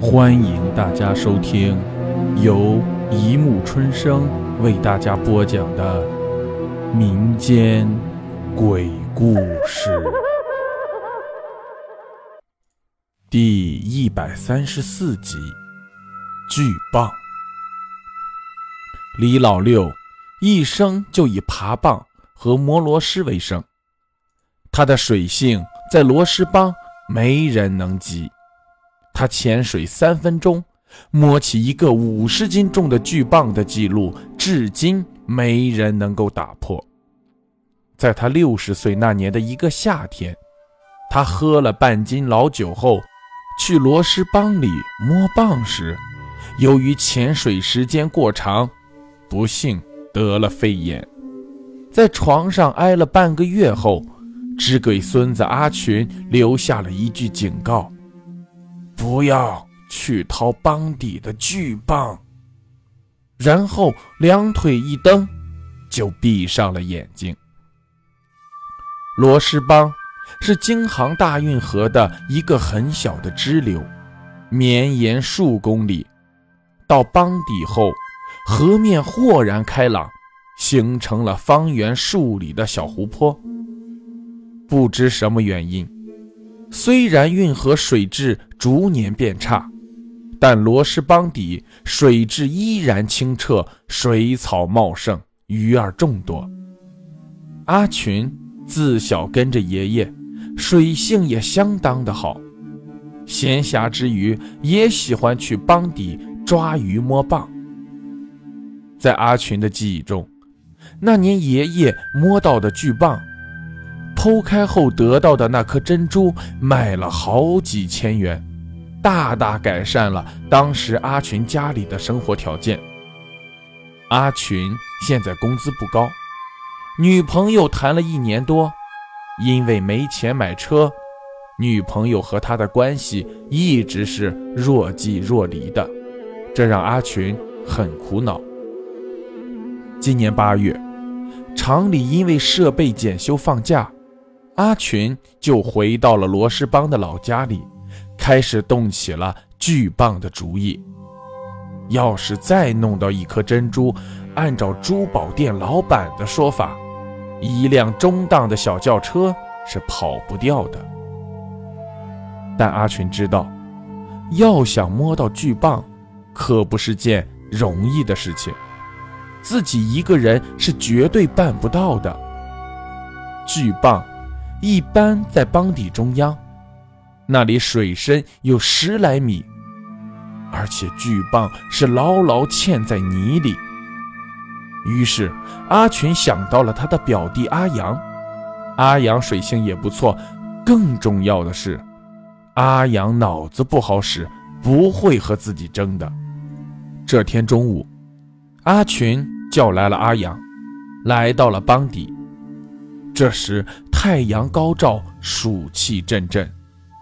欢迎大家收听由一木春生为大家播讲的民间鬼故事第一百三十四集《巨蚌》。李老六一生就以爬蚌和摸螺蛳为生，他的水性在螺蛳帮没人能及。他潜水三分钟，摸起一个五十斤重的巨蚌的记录，至今没人能够打破。在他六十岁那年的一个夏天，他喝了半斤老酒后，去螺蛳帮里摸蚌时，由于潜水时间过长，不幸得了肺炎，在床上挨了半个月后，只给孙子阿群留下了一句警告。不要去掏帮底的巨蚌，然后两腿一蹬，就闭上了眼睛。罗氏帮是京杭大运河的一个很小的支流，绵延数公里。到帮底后，河面豁然开朗，形成了方圆数里的小湖泊。不知什么原因。虽然运河水质逐年变差，但罗氏帮底水质依然清澈，水草茂盛，鱼儿众多。阿群自小跟着爷爷，水性也相当的好，闲暇之余也喜欢去帮底抓鱼摸蚌。在阿群的记忆中，那年爷爷摸到的巨蚌。剖开后得到的那颗珍珠卖了好几千元，大大改善了当时阿群家里的生活条件。阿群现在工资不高，女朋友谈了一年多，因为没钱买车，女朋友和他的关系一直是若即若离的，这让阿群很苦恼。今年八月，厂里因为设备检修放假。阿群就回到了罗氏帮的老家里，开始动起了巨蚌的主意。要是再弄到一颗珍珠，按照珠宝店老板的说法，一辆中档的小轿车是跑不掉的。但阿群知道，要想摸到巨蚌，可不是件容易的事情，自己一个人是绝对办不到的。巨蚌。一般在帮底中央，那里水深有十来米，而且巨蚌是牢牢嵌在泥里。于是阿群想到了他的表弟阿阳，阿阳水性也不错，更重要的是，阿阳脑子不好使，不会和自己争的。这天中午，阿群叫来了阿阳，来到了帮底。这时太阳高照，暑气阵阵，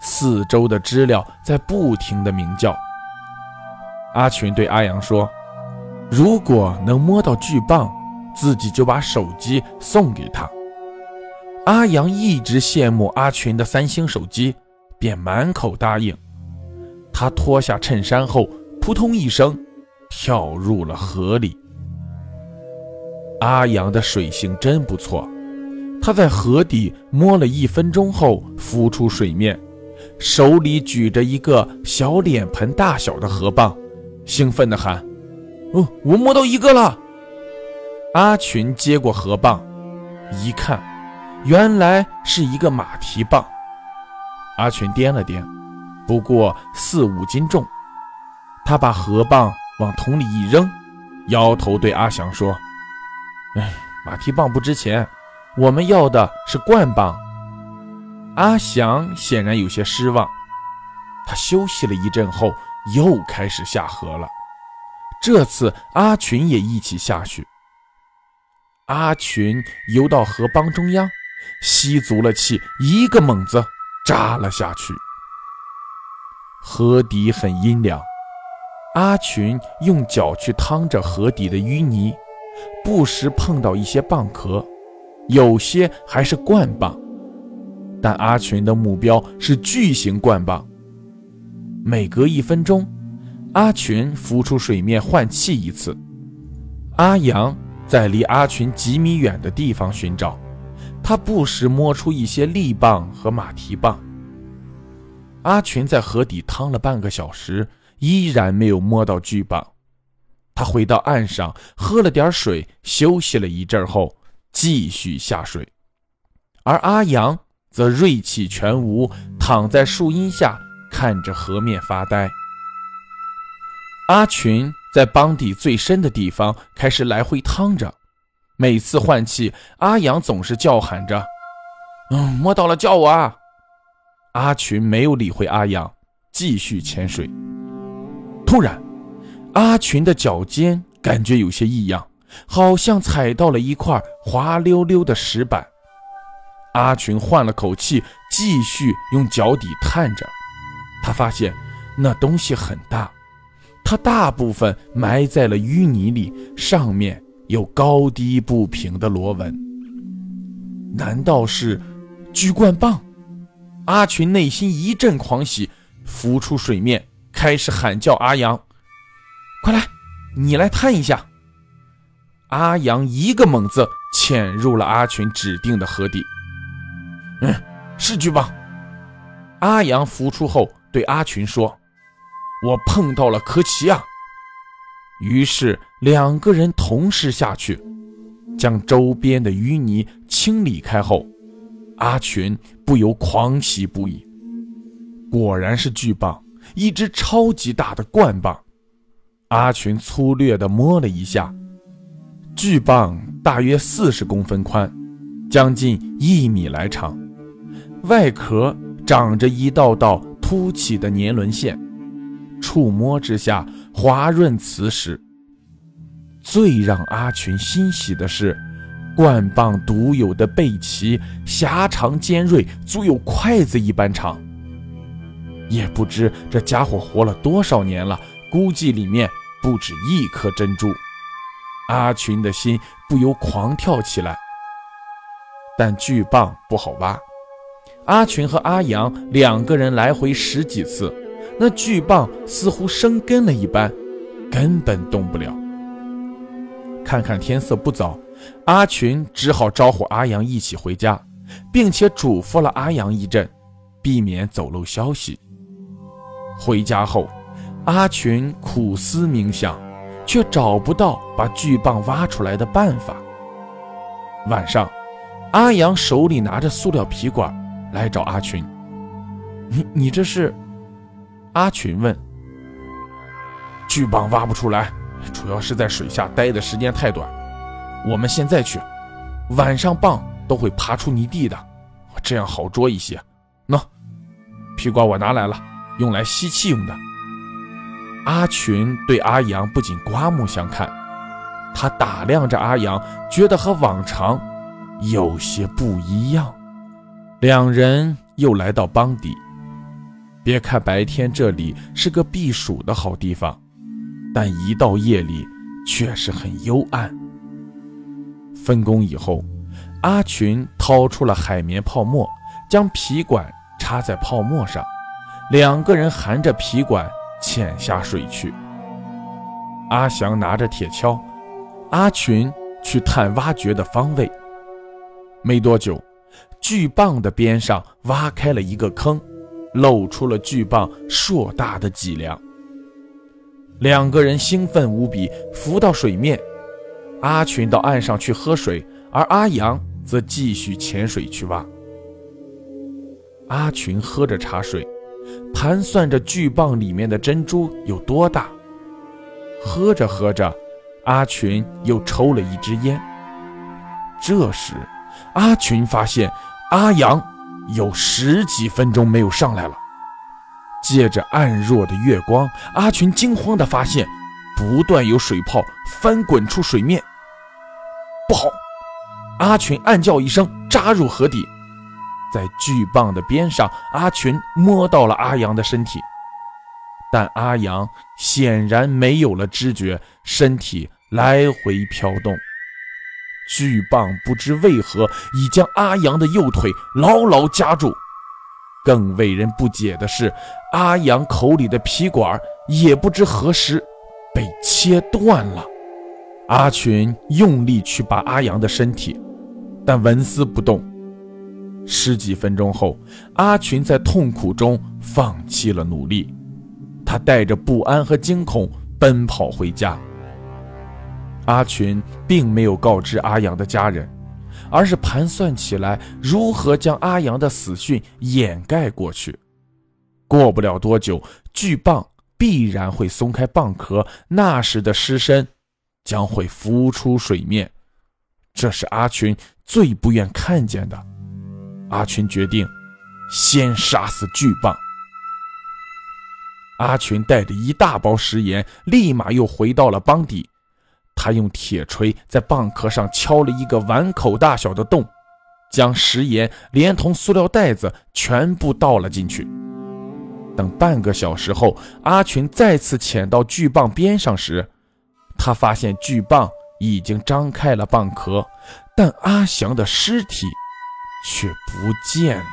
四周的知了在不停地鸣叫。阿群对阿阳说：“如果能摸到巨蚌，自己就把手机送给他。”阿阳一直羡慕阿群的三星手机，便满口答应。他脱下衬衫后，扑通一声跳入了河里。阿阳的水性真不错。他在河底摸了一分钟后浮出水面，手里举着一个小脸盆大小的河蚌，兴奋地喊：“哦，我摸到一个了！”阿群接过河蚌，一看，原来是一个马蹄蚌。阿群掂了掂，不过四五斤重。他把河蚌往桶里一扔，摇头对阿祥说：“哎，马蹄蚌不值钱。”我们要的是冠蚌。阿祥显然有些失望，他休息了一阵后又开始下河了。这次阿群也一起下去。阿群游到河帮中央，吸足了气，一个猛子扎了下去。河底很阴凉，阿群用脚去趟着河底的淤泥，不时碰到一些蚌壳。有些还是冠棒，但阿群的目标是巨型冠棒。每隔一分钟，阿群浮出水面换气一次。阿阳在离阿群几米远的地方寻找，他不时摸出一些力棒和马蹄棒。阿群在河底趟了半个小时，依然没有摸到巨棒。他回到岸上，喝了点水，休息了一阵后，继续下水。而阿阳则锐气全无，躺在树荫下，看着河面发呆。阿群在帮底最深的地方开始来回趟着，每次换气，阿阳总是叫喊着：“嗯，摸到了，叫我啊！”阿群没有理会阿阳，继续潜水。突然，阿群的脚尖感觉有些异样，好像踩到了一块滑溜溜的石板。阿群换了口气，继续用脚底探着。他发现那东西很大，它大部分埋在了淤泥里，上面有高低不平的螺纹。难道是巨冠棒？阿群内心一阵狂喜，浮出水面，开始喊叫：“阿阳，快来，你来探一下！”阿阳一个猛子潜入了阿群指定的河底。嗯，是巨蚌。阿阳浮出后对阿群说：“我碰到了科奇亚。”于是两个人同时下去，将周边的淤泥清理开后。阿群不由狂喜不已，果然是巨蚌，一只超级大的冠蚌。阿群粗略地摸了一下，巨蚌大约四十公分宽，将近一米来长，外壳长着一道道凸起的年轮线，触摸之下滑润瓷实。最让阿群欣喜的是。冠蚌独有的背鳍狭长尖锐，足有筷子一般长。也不知这家伙活了多少年了，估计里面不止一颗珍珠。阿群的心不由狂跳起来。但巨蚌不好挖，阿群和阿阳两个人来回十几次，那巨蚌似乎生根了一般，根本动不了。看看天色不早。阿群只好招呼阿阳一起回家，并且嘱咐了阿阳一阵，避免走漏消息。回家后，阿群苦思冥想，却找不到把巨蚌挖出来的办法。晚上，阿阳手里拿着塑料皮管来找阿群：“你你这是？”阿群问。“巨蚌挖不出来，主要是在水下待的时间太短。”我们现在去，晚上蚌都会爬出泥地的，这样好捉一些。喏，皮管我拿来了，用来吸气用的。阿群对阿阳不仅刮目相看，他打量着阿阳，觉得和往常有些不一样。两人又来到帮底，别看白天这里是个避暑的好地方，但一到夜里却是很幽暗。分工以后，阿群掏出了海绵泡沫，将皮管插在泡沫上，两个人含着皮管潜下水去。阿祥拿着铁锹，阿群去探挖掘的方位。没多久，巨蚌的边上挖开了一个坑，露出了巨蚌硕大的脊梁。两个人兴奋无比，浮到水面。阿群到岸上去喝水，而阿阳则继续潜水去挖。阿群喝着茶水，盘算着巨蚌里面的珍珠有多大。喝着喝着，阿群又抽了一支烟。这时，阿群发现阿阳有十几分钟没有上来了。借着暗弱的月光，阿群惊慌地发现。不断有水泡翻滚出水面，不好！阿群暗叫一声，扎入河底。在巨棒的边上，阿群摸到了阿阳的身体，但阿阳显然没有了知觉，身体来回飘动。巨棒不知为何已将阿阳的右腿牢牢夹住。更为人不解的是，阿阳口里的皮管也不知何时被切断了。阿群用力去拔阿阳的身体，但纹丝不动。十几分钟后，阿群在痛苦中放弃了努力，他带着不安和惊恐奔跑回家。阿群并没有告知阿阳的家人，而是盘算起来如何将阿阳的死讯掩盖过去。过不了多久，巨蚌必然会松开蚌壳，那时的尸身将会浮出水面，这是阿群最不愿看见的。阿群决定先杀死巨蚌。阿群带着一大包食盐，立马又回到了帮底。他用铁锤在蚌壳上敲了一个碗口大小的洞，将食盐连同塑料袋子全部倒了进去。等半个小时后，阿群再次潜到巨蚌边上时，他发现巨蚌已经张开了蚌壳，但阿祥的尸体却不见了。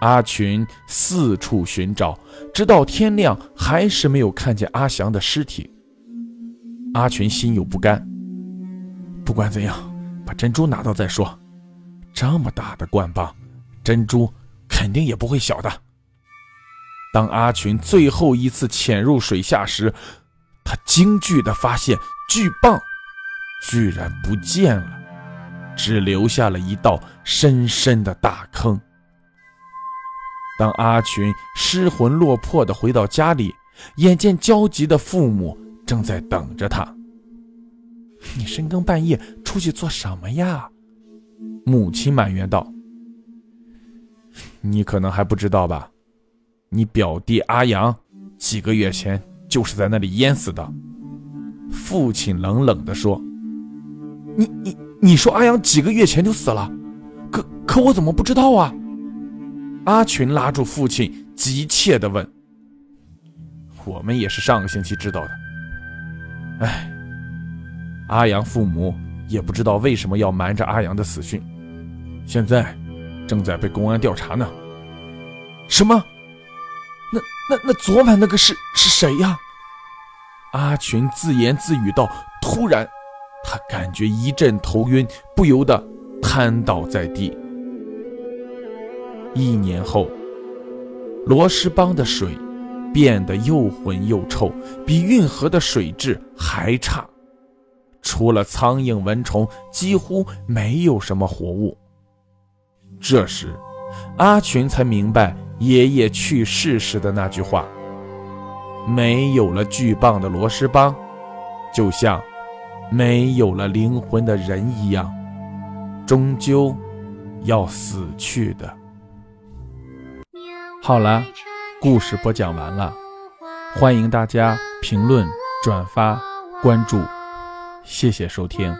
阿群四处寻找，直到天亮，还是没有看见阿祥的尸体。阿群心有不甘，不管怎样，把珍珠拿到再说。这么大的灌蚌，珍珠肯定也不会小的。当阿群最后一次潜入水下时，他惊惧地发现巨棒居然不见了，只留下了一道深深的大坑。当阿群失魂落魄地回到家里，眼见焦急的父母。正在等着他。你深更半夜出去做什么呀？母亲埋怨道。你可能还不知道吧？你表弟阿阳几个月前就是在那里淹死的。父亲冷冷地说。你你你说阿阳几个月前就死了？可可我怎么不知道啊？阿群拉住父亲，急切地问。我们也是上个星期知道的。唉，阿阳父母也不知道为什么要瞒着阿阳的死讯，现在正在被公安调查呢。什么？那那那昨晚那个是是谁呀？阿群自言自语道。突然，他感觉一阵头晕，不由得瘫倒在地。一年后，罗石帮的水。变得又浑又臭，比运河的水质还差。除了苍蝇、蚊虫，几乎没有什么活物。这时，阿群才明白爷爷去世时的那句话：“没有了巨蚌的螺蛳帮，就像没有了灵魂的人一样，终究要死去的。”好了。故事播讲完了，欢迎大家评论、转发、关注，谢谢收听。